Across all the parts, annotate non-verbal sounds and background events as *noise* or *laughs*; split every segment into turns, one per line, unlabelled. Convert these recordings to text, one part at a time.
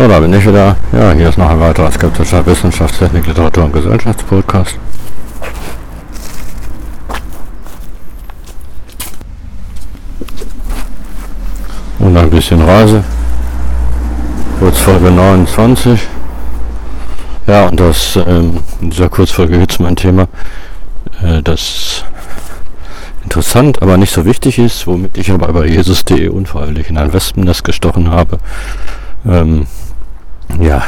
So, da bin ich wieder. Ja, hier ist noch ein weiterer skeptischer Wissenschaftstechnik, Literatur und Gesellschaftspodcast. Und ein bisschen Reise. Kurzfolge 29. Ja, und das ähm, in dieser Kurzfolge jetzt mein Thema, äh, das interessant, aber nicht so wichtig ist, womit ich aber bei Jesus.de unfreiwillig in ein Wespennest gestochen habe. Ähm, ja,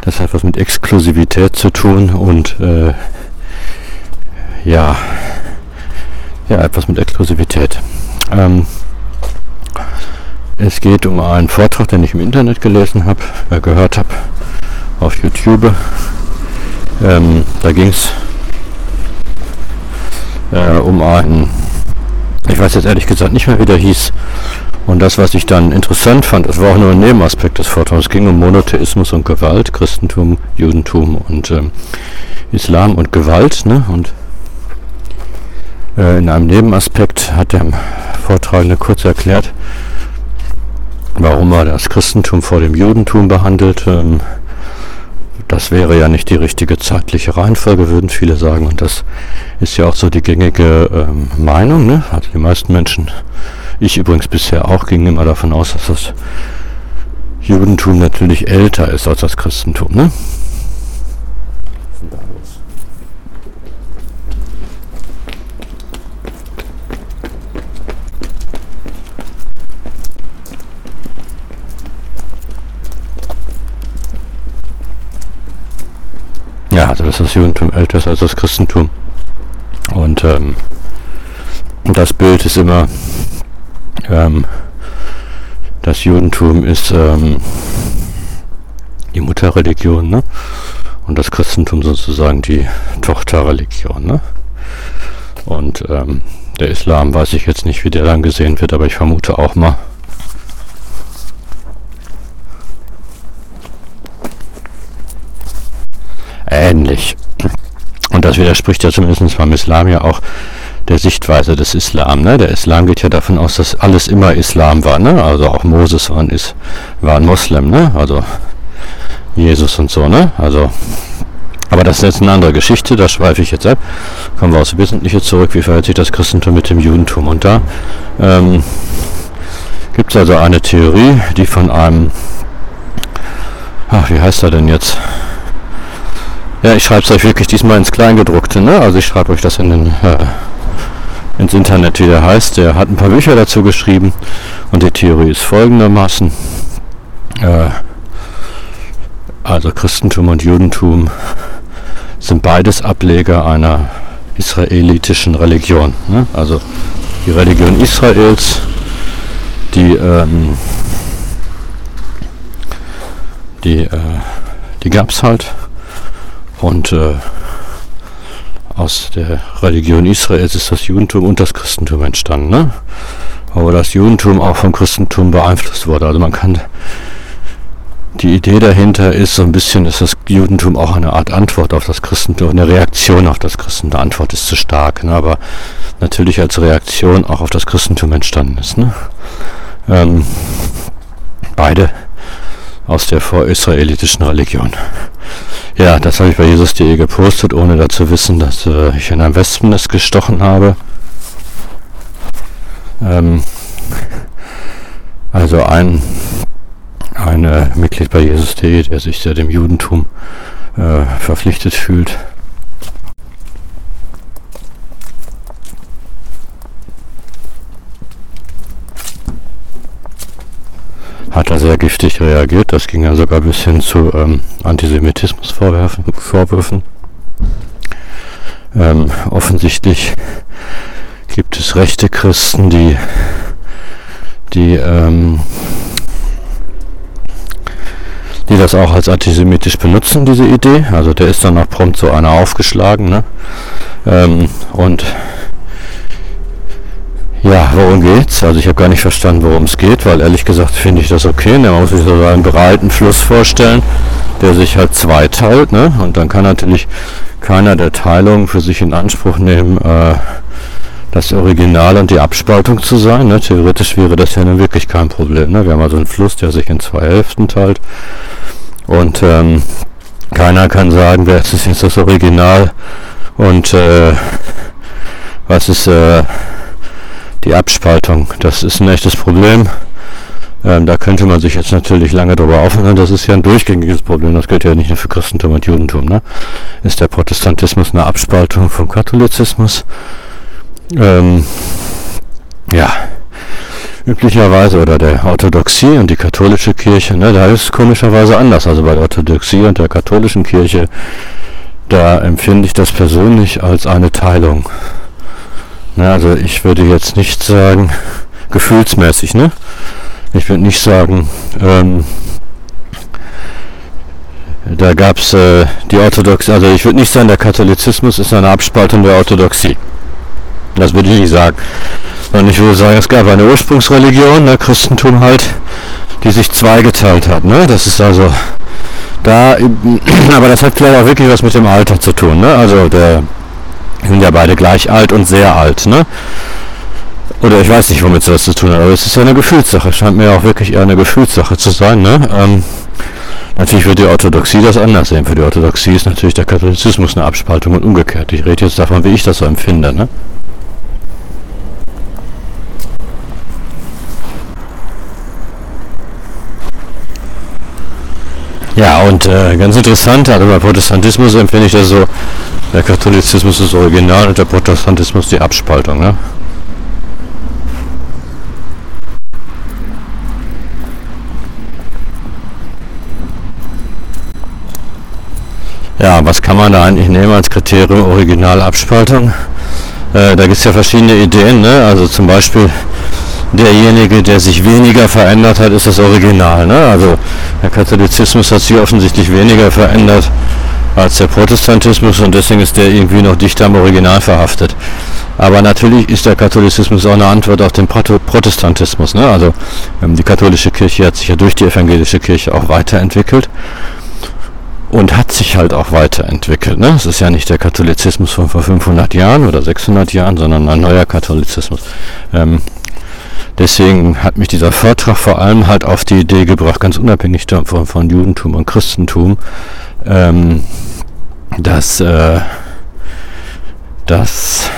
das hat was mit Exklusivität zu tun und äh, ja, ja, etwas mit Exklusivität. Ähm, es geht um einen Vortrag, den ich im Internet gelesen habe, äh, gehört habe, auf YouTube. Ähm, da ging es äh, um einen, ich weiß jetzt ehrlich gesagt nicht mehr, wie der hieß, und das, was ich dann interessant fand, das war auch nur ein Nebenaspekt des Vortrags. Es ging um Monotheismus und Gewalt, Christentum, Judentum und ähm, Islam und Gewalt. Ne? Und äh, in einem Nebenaspekt hat der Vortragende kurz erklärt, warum er das Christentum vor dem Judentum behandelt. Ähm, das wäre ja nicht die richtige zeitliche Reihenfolge, würden viele sagen. Und das ist ja auch so die gängige ähm, Meinung. Ne? Also die meisten Menschen ich übrigens bisher auch ging immer davon aus, dass das Judentum natürlich älter ist als das Christentum, ne? Ja, also dass das Judentum älter ist als das Christentum. Und ähm, das Bild ist immer ähm, das Judentum ist ähm, die Mutterreligion, ne? Und das Christentum sozusagen die Tochterreligion, ne? Und ähm, der Islam weiß ich jetzt nicht, wie der dann gesehen wird, aber ich vermute auch mal. Ähnlich. Und das widerspricht ja zumindest beim Islam ja auch der Sichtweise des Islam. Ne? Der Islam geht ja davon aus, dass alles immer Islam war. Ne? Also auch Moses war ein, war ein Moslem. Ne? Also Jesus und so. Ne? Also, aber das ist jetzt eine andere Geschichte. Da schweife ich jetzt ab. Kommen wir aufs Wesentliche zurück. Wie verhält sich das Christentum mit dem Judentum? Und da ähm, gibt es also eine Theorie, die von einem, ach, wie heißt er denn jetzt? Ja, ich schreibe es euch wirklich diesmal ins Kleingedruckte, ne? Also ich schreibe euch das in den äh, ins Internet, wie der heißt. Der hat ein paar Bücher dazu geschrieben und die Theorie ist folgendermaßen. Äh, also Christentum und Judentum sind beides Ableger einer israelitischen Religion. Ne? Also die Religion Israels, die, ähm, die, äh, die gab es halt. Und äh, aus der Religion Israels ist das Judentum und das Christentum entstanden. Ne? Aber das Judentum auch vom Christentum beeinflusst wurde. Also man kann die Idee dahinter ist so ein bisschen, dass das Judentum auch eine Art Antwort auf das Christentum, eine Reaktion auf das Christentum. Die Antwort ist zu stark, ne? aber natürlich als Reaktion auch auf das Christentum entstanden ist. Ne? Ähm, beide aus der vorisraelitischen Religion. Ja, das habe ich bei Jesus.de gepostet, ohne dazu wissen, dass äh, ich in einem Wespennest gestochen habe. Ähm, also ein, ein äh, Mitglied bei Jesus.de, der sich sehr dem Judentum äh, verpflichtet fühlt. Hat er sehr giftig reagiert. Das ging ja sogar bis hin zu ähm, Antisemitismusvorwürfen. Ähm, offensichtlich gibt es rechte Christen, die, die, ähm, die das auch als antisemitisch benutzen, diese Idee. Also der ist dann auch prompt so einer aufgeschlagen. Ne? Ähm, und ja, worum geht's? Also ich habe gar nicht verstanden, worum es geht, weil ehrlich gesagt finde ich das okay. Ne? Man muss sich so einen breiten Fluss vorstellen, der sich halt zweiteilt. Ne? Und dann kann natürlich keiner der Teilungen für sich in Anspruch nehmen, äh, das Original und die Abspaltung zu sein. Ne? Theoretisch wäre das ja nun wirklich kein Problem. Ne? Wir haben also einen Fluss, der sich in zwei Hälften teilt. Und ähm, keiner kann sagen, wer ist jetzt das Original und äh, was ist äh, die Abspaltung. Das ist ein echtes Problem. Ähm, da könnte man sich jetzt natürlich lange darüber aufhören. Das ist ja ein durchgängiges Problem. Das gilt ja nicht nur für Christentum und Judentum. Ne? Ist der Protestantismus eine Abspaltung vom Katholizismus? Ähm, ja, üblicherweise oder der Orthodoxie und die katholische Kirche, ne, da ist es komischerweise anders. Also bei der Orthodoxie und der katholischen Kirche, da empfinde ich das persönlich als eine Teilung. Ne, also ich würde jetzt nicht sagen, *laughs* gefühlsmäßig, ne? Ich würde nicht sagen, ähm, da gab es äh, die Orthodoxie, also ich würde nicht sagen, der Katholizismus ist eine Abspaltung der Orthodoxie. Das würde ich nicht sagen. Und ich würde sagen, es gab eine Ursprungsreligion, ne, Christentum halt, die sich zweigeteilt hat. Ne? Das ist also da, *clears throat* aber das hat vielleicht auch wirklich was mit dem Alter zu tun. Ne? Also der sind ja beide gleich alt und sehr alt. Ne? Oder ich weiß nicht, womit das zu tun hat, aber es ist ja eine Gefühlssache. Scheint mir auch wirklich eher eine Gefühlssache zu sein. Ne? Ähm, natürlich wird die Orthodoxie das anders sehen. Für die Orthodoxie ist natürlich der Katholizismus eine Abspaltung und umgekehrt. Ich rede jetzt davon, wie ich das so empfinde. Ne? Ja, und äh, ganz interessant, also bei Protestantismus empfinde ich das so, der Katholizismus ist original und der Protestantismus die Abspaltung. Ne? Ja, was kann man da eigentlich nehmen als Kriterium Originalabspaltung? Äh, da gibt es ja verschiedene Ideen, ne? also zum Beispiel derjenige, der sich weniger verändert hat, ist das Original. Ne? Also der Katholizismus hat sich offensichtlich weniger verändert als der Protestantismus und deswegen ist der irgendwie noch dichter am Original verhaftet. Aber natürlich ist der Katholizismus auch eine Antwort auf den Protestantismus. Ne? Also ähm, die katholische Kirche hat sich ja durch die evangelische Kirche auch weiterentwickelt und hat sich halt auch weiterentwickelt. Ne? Es ist ja nicht der Katholizismus von vor 500 Jahren oder 600 Jahren, sondern ein neuer Katholizismus. Ähm, deswegen hat mich dieser Vortrag vor allem halt auf die Idee gebracht, ganz unabhängig davon von Judentum und Christentum, ähm, dass, äh, dass,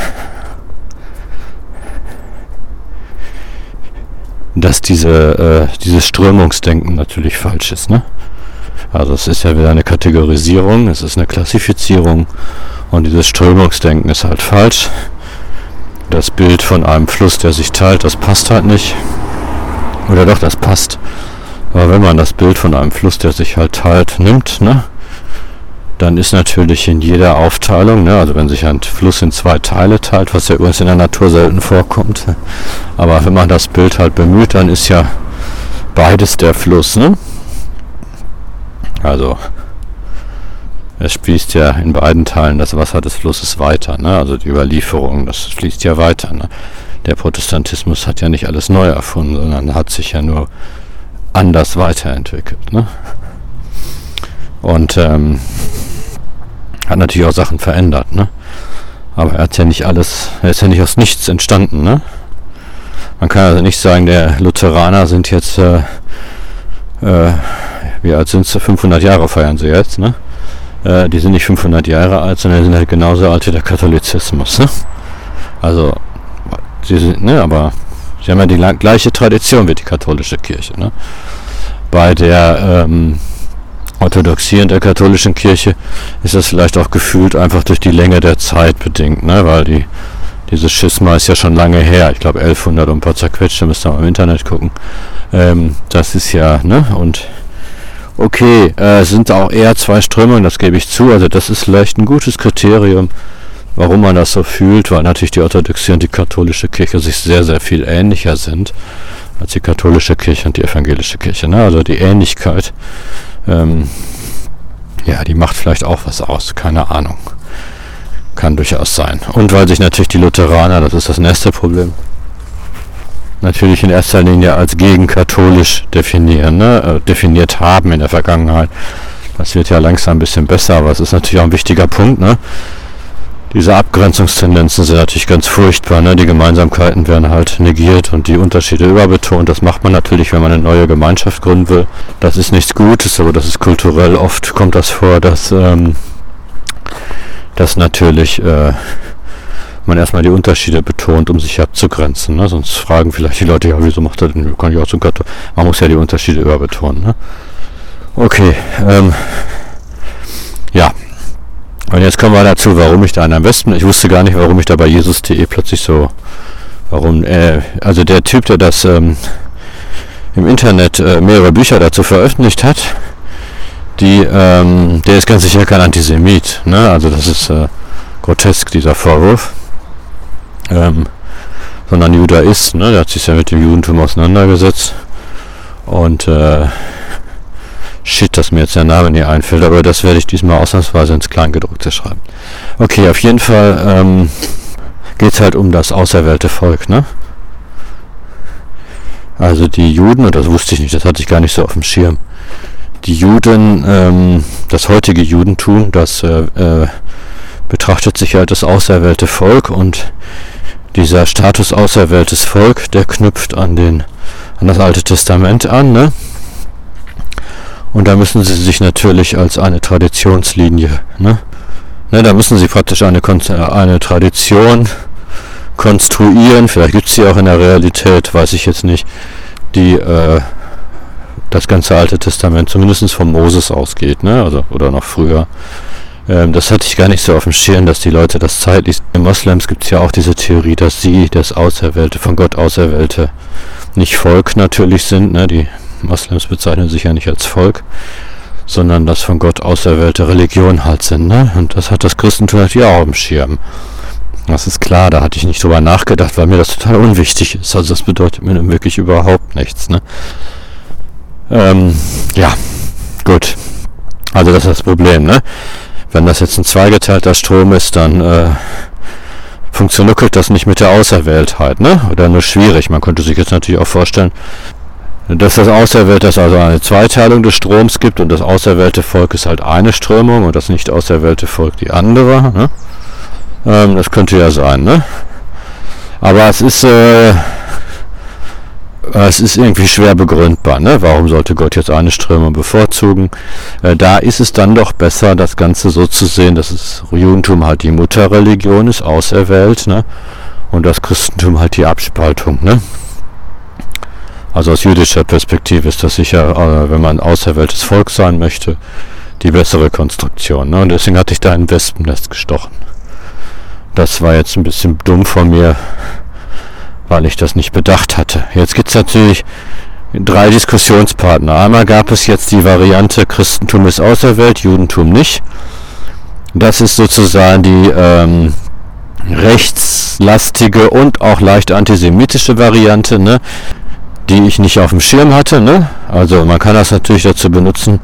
dass diese, äh, dieses Strömungsdenken natürlich falsch ist. Ne? Also es ist ja wieder eine Kategorisierung, es ist eine Klassifizierung und dieses Strömungsdenken ist halt falsch. Das Bild von einem Fluss, der sich teilt, das passt halt nicht. Oder doch, das passt. Aber wenn man das Bild von einem Fluss, der sich halt teilt, nimmt, ne, dann ist natürlich in jeder Aufteilung, ne, also wenn sich ein Fluss in zwei Teile teilt, was ja übrigens in der Natur selten vorkommt, aber wenn man das Bild halt bemüht, dann ist ja beides der Fluss, ne? Also es fließt ja in beiden Teilen das Wasser des Flusses weiter, ne? also die Überlieferung, das fließt ja weiter. Ne? Der Protestantismus hat ja nicht alles neu erfunden, sondern hat sich ja nur anders weiterentwickelt. Ne? Und ähm, hat natürlich auch Sachen verändert. Ne? Aber er hat ja nicht alles, er ist ja nicht aus nichts entstanden. Ne? Man kann also nicht sagen, der Lutheraner sind jetzt, äh, äh, wie alt sind sie? 500 Jahre feiern sie jetzt. Ne? Äh, die sind nicht 500 Jahre alt, sondern sind halt genauso alt wie der Katholizismus. Ne? Also, sie sind, ne, aber sie haben ja die gleiche Tradition wie die katholische Kirche. Ne? Bei der ähm, Orthodoxie und der katholischen Kirche ist das vielleicht auch gefühlt einfach durch die Länge der Zeit bedingt, ne? weil die dieses Schisma ist ja schon lange her. Ich glaube 1100 und ein paar zerquetschte, müsst ihr mal im Internet gucken. Ähm, das ist ja, ne, und okay, äh, sind auch eher zwei Strömungen, das gebe ich zu. Also das ist vielleicht ein gutes Kriterium, warum man das so fühlt, weil natürlich die orthodoxe und die katholische Kirche sich sehr, sehr viel ähnlicher sind als die katholische Kirche und die evangelische Kirche. Ne? Also die Ähnlichkeit, ähm, ja, die macht vielleicht auch was aus, keine Ahnung. Kann durchaus sein. Und weil sich natürlich die Lutheraner, das ist das nächste Problem, natürlich in erster Linie als gegenkatholisch definieren, ne? äh, definiert haben in der Vergangenheit. Das wird ja langsam ein bisschen besser, aber es ist natürlich auch ein wichtiger Punkt. Ne? Diese Abgrenzungstendenzen sind natürlich ganz furchtbar. Ne? Die Gemeinsamkeiten werden halt negiert und die Unterschiede überbetont. Das macht man natürlich, wenn man eine neue Gemeinschaft gründen will. Das ist nichts Gutes, aber das ist kulturell. Oft kommt das vor, dass, ähm, dass natürlich äh, man erstmal die Unterschiede betont, um sich abzugrenzen. Ne? Sonst fragen vielleicht die Leute, ja, wieso macht er denn, kann ich auch zum Katholiken? Man muss ja die Unterschiede überbetonen. Ne? Okay, ähm, ja. Und jetzt kommen wir dazu, warum ich da am besten, ich wusste gar nicht, warum ich da bei Jesus.de plötzlich so, warum, äh, also der Typ, der das ähm, im Internet äh, mehrere Bücher dazu veröffentlicht hat, die, ähm, der ist ganz sicher kein Antisemit, ne? Also das ist äh, grotesk, dieser Vorwurf ähm, sondern Judaist, ne? der hat sich ja mit dem Judentum auseinandergesetzt. Und äh, shit, dass mir jetzt der Name nicht einfällt, aber das werde ich diesmal ausnahmsweise ins Kleingedruckte schreiben. Okay, auf jeden Fall ähm, geht es halt um das auserwählte Volk, ne? Also die Juden, und das wusste ich nicht, das hatte ich gar nicht so auf dem Schirm. Die Juden, ähm, das heutige Judentum, das äh, äh, betrachtet sich halt das auserwählte Volk und dieser Status auserwähltes Volk, der knüpft an den an das Alte Testament an, ne? Und da müssen sie sich natürlich als eine Traditionslinie, ne? ne da müssen sie praktisch eine, eine Tradition konstruieren, vielleicht gibt es sie auch in der Realität, weiß ich jetzt nicht, die äh, das ganze Alte Testament zumindest von Moses ausgeht, ne? Also oder noch früher. Ähm, das hatte ich gar nicht so auf dem Schirm, dass die Leute das zeitlich. Im Moslems gibt es ja auch diese Theorie, dass sie das Auserwählte, von Gott Auserwählte, nicht Volk natürlich sind. Ne? Die Moslems bezeichnen sich ja nicht als Volk, sondern das von Gott auserwählte Religion halt sind. Ne? Und das hat das Christentum natürlich auch auf dem Schirm. Das ist klar, da hatte ich nicht drüber nachgedacht, weil mir das total unwichtig ist. Also das bedeutet mir wirklich überhaupt nichts. Ne? Ähm, ja, gut. Also das ist das Problem, ne? Wenn das jetzt ein zweigeteilter Strom ist, dann äh, funktioniert das nicht mit der Auserwähltheit, ne? Oder nur schwierig. Man könnte sich jetzt natürlich auch vorstellen, dass das Auserwählte, dass also eine Zweiteilung des Stroms gibt und das auserwählte Volk ist halt eine Strömung und das nicht auserwählte Volk die andere. Ne? Ähm, das könnte ja sein, ne? Aber es ist äh, es ist irgendwie schwer begründbar. Ne? Warum sollte Gott jetzt eine Strömung bevorzugen? Äh, da ist es dann doch besser, das Ganze so zu sehen, dass das Judentum halt die Mutterreligion ist, auserwählt, ne? und das Christentum halt die Abspaltung. Ne? Also aus jüdischer Perspektive ist das sicher, äh, wenn man ein auserwähltes Volk sein möchte, die bessere Konstruktion. Ne? Und deswegen hatte ich da ein Wespennest gestochen. Das war jetzt ein bisschen dumm von mir weil ich das nicht bedacht hatte. Jetzt gibt es natürlich drei Diskussionspartner. Einmal gab es jetzt die Variante Christentum ist auserwählt, Judentum nicht. Das ist sozusagen die ähm, rechtslastige und auch leicht antisemitische Variante, ne, die ich nicht auf dem Schirm hatte. Ne? Also man kann das natürlich dazu benutzen.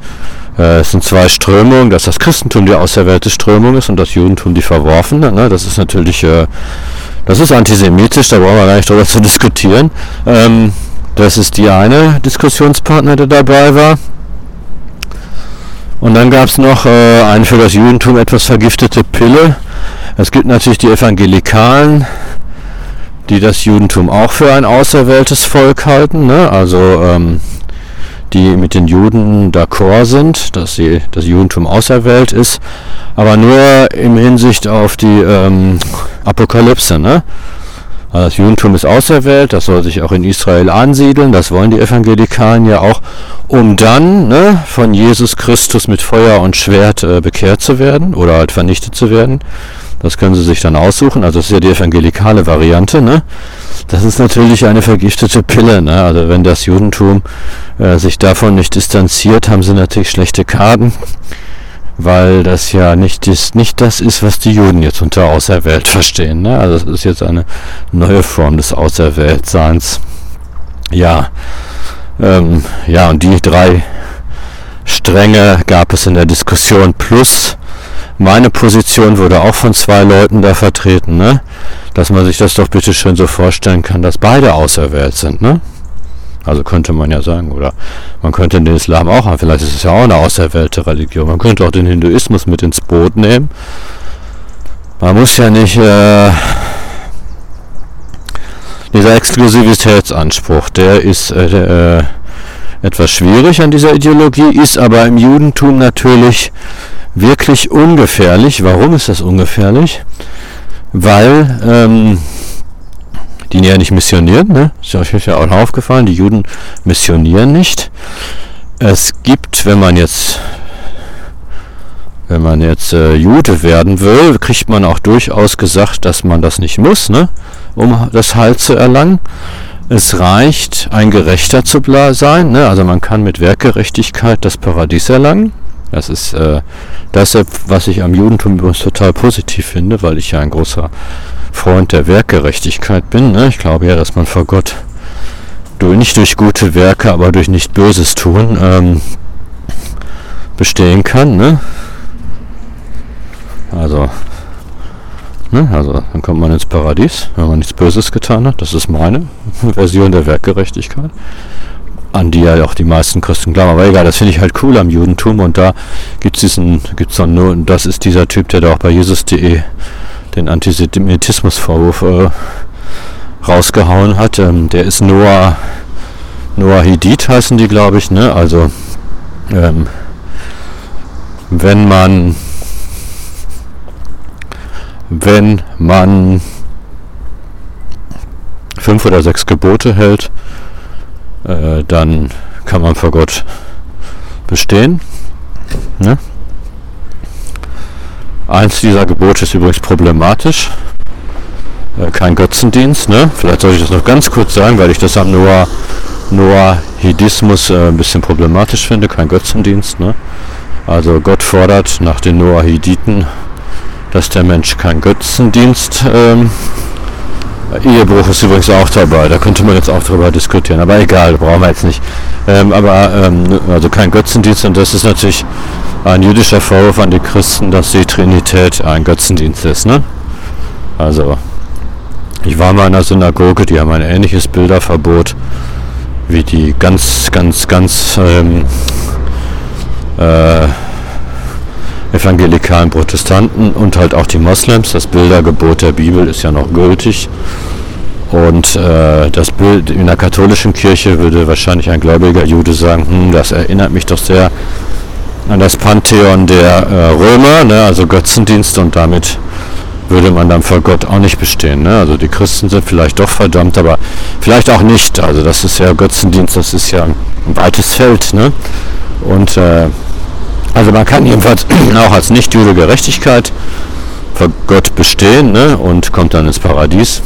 Äh, es sind zwei Strömungen, dass das Christentum die auserwählte Strömung ist und das Judentum die verworfene. Ne? Das ist natürlich äh, das ist antisemitisch, da brauchen wir gar nicht drüber zu diskutieren. Ähm, das ist die eine Diskussionspartner, der dabei war. Und dann gab es noch äh, eine für das Judentum etwas vergiftete Pille. Es gibt natürlich die Evangelikalen, die das Judentum auch für ein auserwähltes Volk halten. Ne? Also ähm, die mit den Juden d'accord sind, dass sie, das Judentum auserwählt ist, aber nur im Hinsicht auf die ähm, Apokalypse. Ne? Also das Judentum ist auserwählt, das soll sich auch in Israel ansiedeln, das wollen die Evangelikalen ja auch, um dann ne, von Jesus Christus mit Feuer und Schwert äh, bekehrt zu werden oder halt vernichtet zu werden. Das können sie sich dann aussuchen. Also das ist ja die evangelikale Variante. Ne? Das ist natürlich eine vergiftete Pille. Ne? Also wenn das Judentum äh, sich davon nicht distanziert, haben sie natürlich schlechte Karten, weil das ja nicht, ist, nicht das ist, was die Juden jetzt unter Auserwählt verstehen. Ne? Also das ist jetzt eine neue Form des Auserwähltseins. Ja, ähm, ja, und die drei Stränge gab es in der Diskussion plus meine Position wurde auch von zwei Leuten da vertreten, ne? Dass man sich das doch bitte schön so vorstellen kann, dass beide auserwählt sind, ne? Also könnte man ja sagen, oder man könnte den Islam auch haben, vielleicht ist es ja auch eine auserwählte Religion. Man könnte auch den Hinduismus mit ins Boot nehmen. man muss ja nicht äh, dieser Exklusivitätsanspruch, der ist äh, äh, etwas schwierig an dieser Ideologie, ist aber im Judentum natürlich wirklich ungefährlich. Warum ist das ungefährlich? Weil ähm, die ja nicht missionieren, ne? ist euch ja auch aufgefallen, die Juden missionieren nicht. Es gibt, wenn man jetzt wenn man jetzt äh, Jude werden will, kriegt man auch durchaus gesagt, dass man das nicht muss, ne? um das Heil zu erlangen. Es reicht, ein Gerechter zu sein. Ne? Also man kann mit Werkgerechtigkeit das Paradies erlangen. Das ist äh, das, was ich am Judentum übrigens total positiv finde, weil ich ja ein großer Freund der Werkgerechtigkeit bin. Ne? Ich glaube ja, dass man vor Gott durch, nicht durch gute Werke, aber durch nicht Böses tun ähm, bestehen kann. Ne? Also, ne, also dann kommt man ins Paradies, wenn man nichts Böses getan hat. Das ist meine *laughs* Version der Werkgerechtigkeit, an die ja auch die meisten Christen glauben. Aber egal, das finde ich halt cool am Judentum. Und da gibt es diesen, gibt's dann nur, das ist dieser Typ, der da auch bei Jesus.de den Antisemitismusvorwurf äh, rausgehauen hat. Ähm, der ist Noah, Noah Hidit heißen die, glaube ich. Ne? Also ähm, wenn man wenn man fünf oder sechs Gebote hält, äh, dann kann man vor Gott bestehen. Ne? Eins dieser Gebote ist übrigens problematisch. Äh, kein Götzendienst. Ne? Vielleicht soll ich das noch ganz kurz sagen, weil ich das am Noah, Noahidismus äh, ein bisschen problematisch finde. Kein Götzendienst. Ne? Also Gott fordert nach den Noahiditen dass der Mensch kein Götzendienst. Ähm, Ehebruch ist übrigens auch dabei, da könnte man jetzt auch drüber diskutieren, aber egal, brauchen wir jetzt nicht. Ähm, aber ähm, also kein Götzendienst und das ist natürlich ein jüdischer Vorwurf an die Christen, dass die Trinität ein Götzendienst ist. Ne? Also ich war mal in einer Synagoge, die haben ein ähnliches Bilderverbot wie die ganz, ganz, ganz ähm, äh, evangelikalen Protestanten und halt auch die Moslems. Das Bildergebot der Bibel ist ja noch gültig. Und äh, das Bild in der katholischen Kirche würde wahrscheinlich ein gläubiger Jude sagen, hm, das erinnert mich doch sehr an das Pantheon der äh, Römer, ne, also Götzendienst und damit würde man dann vor Gott auch nicht bestehen. Ne? Also die Christen sind vielleicht doch verdammt, aber vielleicht auch nicht. Also das ist ja Götzendienst, das ist ja ein weites Feld. Ne? Und äh, also man kann jedenfalls *clears throat* auch als Nichtjude Gerechtigkeit vor Gott bestehen ne, und kommt dann ins Paradies.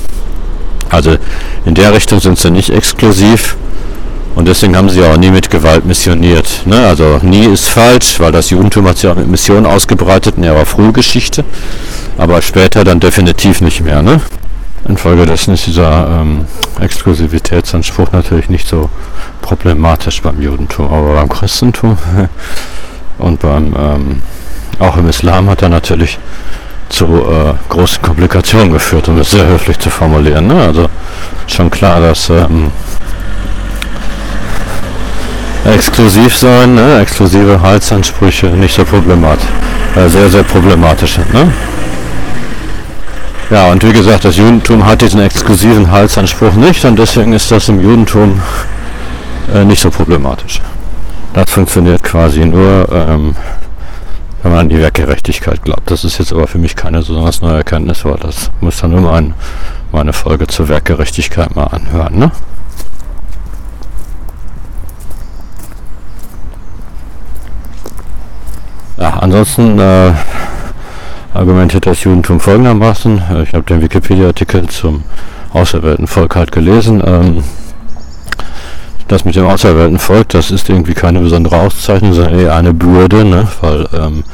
Also in der Richtung sind sie nicht exklusiv und deswegen haben sie auch nie mit Gewalt missioniert. Ne? Also nie ist falsch, weil das Judentum hat sich auch mit Mission ausgebreitet in ihrer Frühgeschichte, aber später dann definitiv nicht mehr. Ne? Infolgedessen ist dieser ähm, Exklusivitätsanspruch natürlich nicht so problematisch beim Judentum, aber beim Christentum *laughs* Und beim, ähm, auch im Islam hat er natürlich zu äh, großen Komplikationen geführt, um es sehr höflich zu formulieren. Ne? Also schon klar, dass ähm, exklusiv sein, ne? exklusive Halsansprüche nicht so problematisch, äh, sehr, sehr problematisch sind. Ne? Ja, und wie gesagt, das Judentum hat diesen exklusiven Halsanspruch nicht und deswegen ist das im Judentum äh, nicht so problematisch. Das funktioniert quasi nur, ähm, wenn man an die Werkgerechtigkeit glaubt. Das ist jetzt aber für mich keine besonders neue Erkenntnis, weil das muss dann nur mal meine Folge zur Werkgerechtigkeit mal anhören. Ne? Ja, ansonsten äh, argumentiert das Judentum folgendermaßen. Ich habe den Wikipedia-Artikel zum auserwählten Volk halt gelesen. Ähm, das mit dem auserwählten Volk, das ist irgendwie keine besondere Auszeichnung, sondern eher eine Bürde, ne? weil ähm,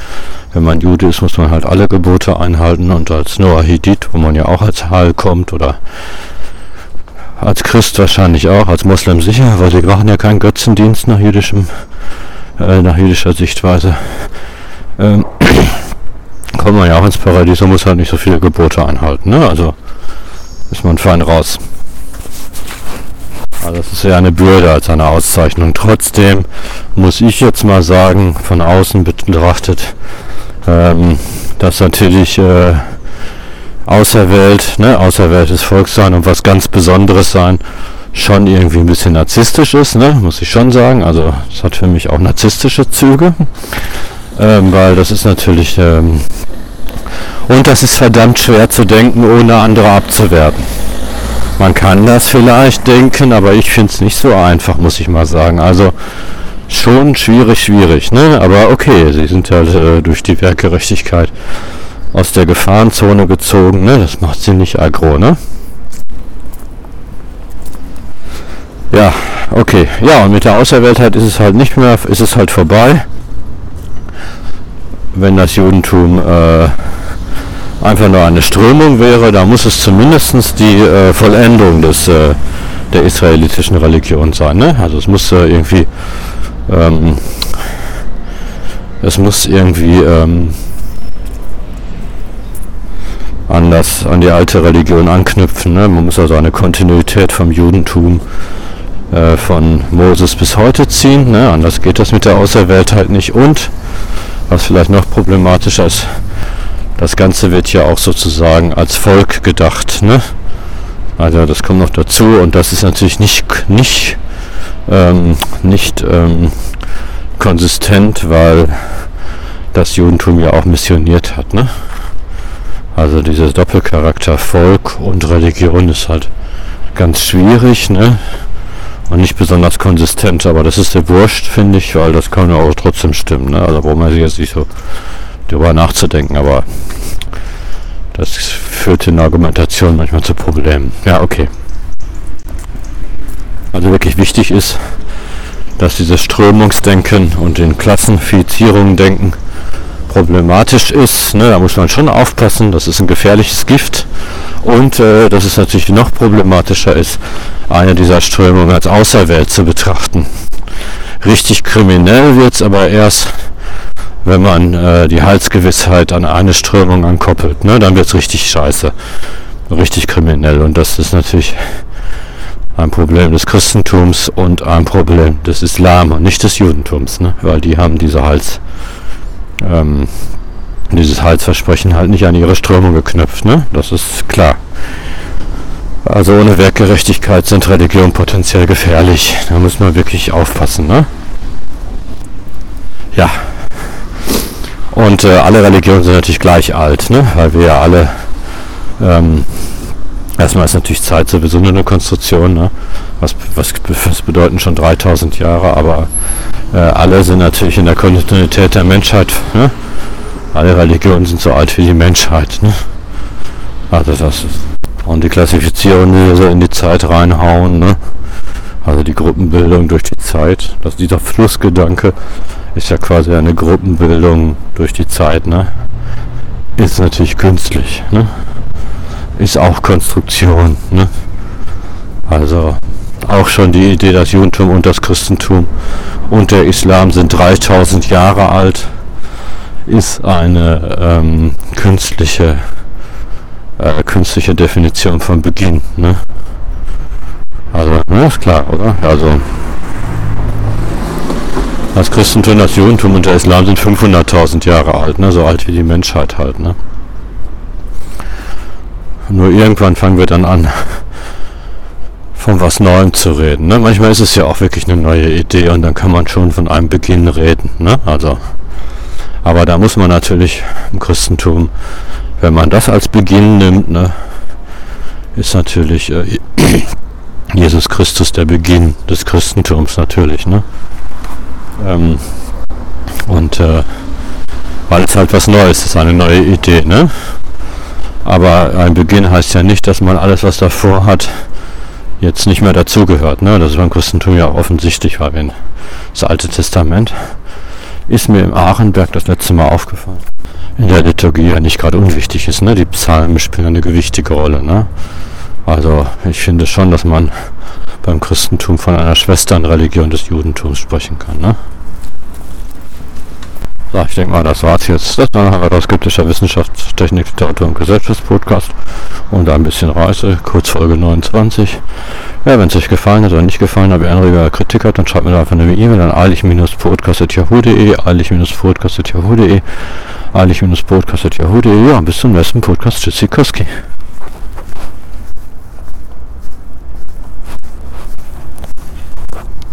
wenn man Jude ist, muss man halt alle Gebote einhalten und als Noahidit, wo man ja auch als Hal kommt oder als Christ wahrscheinlich auch, als Moslem sicher, weil sie machen ja keinen Götzendienst nach jüdischem, äh, nach jüdischer Sichtweise. Ähm, *clears throat* kommt man ja auch ins Paradies und muss halt nicht so viele Gebote einhalten, ne? Also ist man fein raus. Also das ist ja eine Bürde als eine Auszeichnung. Trotzdem muss ich jetzt mal sagen, von außen betrachtet, ähm, dass natürlich äh, Außerwelt, ne, außerweltes Volk sein und was ganz Besonderes sein, schon irgendwie ein bisschen narzisstisch ist, ne, muss ich schon sagen. Also es hat für mich auch narzisstische Züge, ähm, weil das ist natürlich ähm, und das ist verdammt schwer zu denken, ohne andere abzuwerten. Man kann das vielleicht denken, aber ich finde es nicht so einfach, muss ich mal sagen. Also schon schwierig, schwierig, ne? Aber okay, sie sind ja äh, durch die Werkgerechtigkeit aus der Gefahrenzone gezogen, ne? Das macht sie nicht aggro, ne? Ja, okay. Ja, und mit der Außerweltheit ist es halt nicht mehr, ist es halt vorbei. Wenn das Judentum äh, einfach nur eine Strömung wäre, da muss es zumindest die äh, Vollendung des, äh, der israelitischen Religion sein. Ne? Also es muss äh, irgendwie ähm, es muss irgendwie ähm, an, das, an die alte Religion anknüpfen. Ne? Man muss also eine Kontinuität vom Judentum äh, von Moses bis heute ziehen. Ne? Anders geht das mit der Außerwelt halt nicht. Und was vielleicht noch problematischer ist, das Ganze wird ja auch sozusagen als Volk gedacht. Ne? Also das kommt noch dazu und das ist natürlich nicht, nicht, ähm, nicht ähm, konsistent, weil das Judentum ja auch missioniert hat. Ne? Also dieser Doppelcharakter Volk und Religion ist halt ganz schwierig ne? und nicht besonders konsistent, aber das ist der Wurscht, finde ich, weil das kann ja auch trotzdem stimmen. Ne? Also wo man sich jetzt nicht so darüber nachzudenken, aber das führt in der Argumentation manchmal zu Problemen. Ja, okay. Also wirklich wichtig ist, dass dieses Strömungsdenken und den Klassenfizierungen denken problematisch ist. Ne? Da muss man schon aufpassen, das ist ein gefährliches Gift. Und äh, dass es natürlich noch problematischer ist, eine dieser Strömungen als Außerwelt zu betrachten. Richtig kriminell wird es aber erst, wenn man äh, die Halsgewissheit an eine Strömung ankoppelt, ne, dann wird es richtig scheiße, richtig kriminell. Und das ist natürlich ein Problem des Christentums und ein Problem des Islam und nicht des Judentums, ne, weil die haben diese Hals, ähm, dieses Halsversprechen halt nicht an ihre Strömung geknüpft, ne? Das ist klar. Also ohne Werkgerechtigkeit sind Religionen potenziell gefährlich. Da muss man wirklich aufpassen, ne? Ja, und äh, alle Religionen sind natürlich gleich alt, ne? weil wir ja alle, ähm, erstmal ist natürlich Zeit sowieso nur eine Konstruktion, ne? was, was, was bedeuten schon 3000 Jahre, aber äh, alle sind natürlich in der Kontinuität der Menschheit. Ne? Alle Religionen sind so alt wie die Menschheit. Ne? Also das ist, und die Klassifizierung, die so in die Zeit reinhauen, ne? also die Gruppenbildung durch die Zeit, dass dieser Flussgedanke ist ja quasi eine Gruppenbildung durch die Zeit, ne? Ist natürlich künstlich, ne? Ist auch Konstruktion, ne? Also auch schon die Idee, das Judentum und das Christentum und der Islam sind 3000 Jahre alt, ist eine ähm, künstliche äh, künstliche Definition von Beginn, ne? Also, ne, ist klar, oder? Also das Christentum, das Judentum und der Islam sind 500.000 Jahre alt, ne? so alt wie die Menschheit halt. Ne? Nur irgendwann fangen wir dann an, *laughs* von was Neuem zu reden. Ne? Manchmal ist es ja auch wirklich eine neue Idee und dann kann man schon von einem Beginn reden. Ne? Also, aber da muss man natürlich im Christentum, wenn man das als Beginn nimmt, ne, ist natürlich äh, *clears throat* Jesus Christus der Beginn des Christentums natürlich. Ne? Ähm, und äh, weil es halt was Neues ist, eine neue Idee. Ne? Aber ein Beginn heißt ja nicht, dass man alles, was davor hat, jetzt nicht mehr dazugehört. Ne? Das ist beim Christentum ja offensichtlich, weil wenn das Alte Testament ist mir im Aachenberg das letzte Mal aufgefallen. In der Liturgie ja nicht gerade unwichtig ist. Ne? Die Psalmen spielen eine gewichtige Rolle. Ne? Also ich finde schon, dass man beim Christentum von einer Schwesternreligion des Judentums sprechen kann. Ne? So, ich denke mal, das war's jetzt. Das war ein herausgibtischer Wissenschaftstechnik, Literatur und Gesellschaftspodcast und ein bisschen Reise, kurz Folge 29. Ja, wenn es euch gefallen hat oder nicht gefallen hat, ihr oder Kritik habt, dann schreibt mir einfach eine E-Mail an eilig-podcast.yahoo.de, eilig-podcast.yahoo.de eilig-podcast.yahoo.de. Ja, bis zum nächsten Podcast. Tschüssikowski.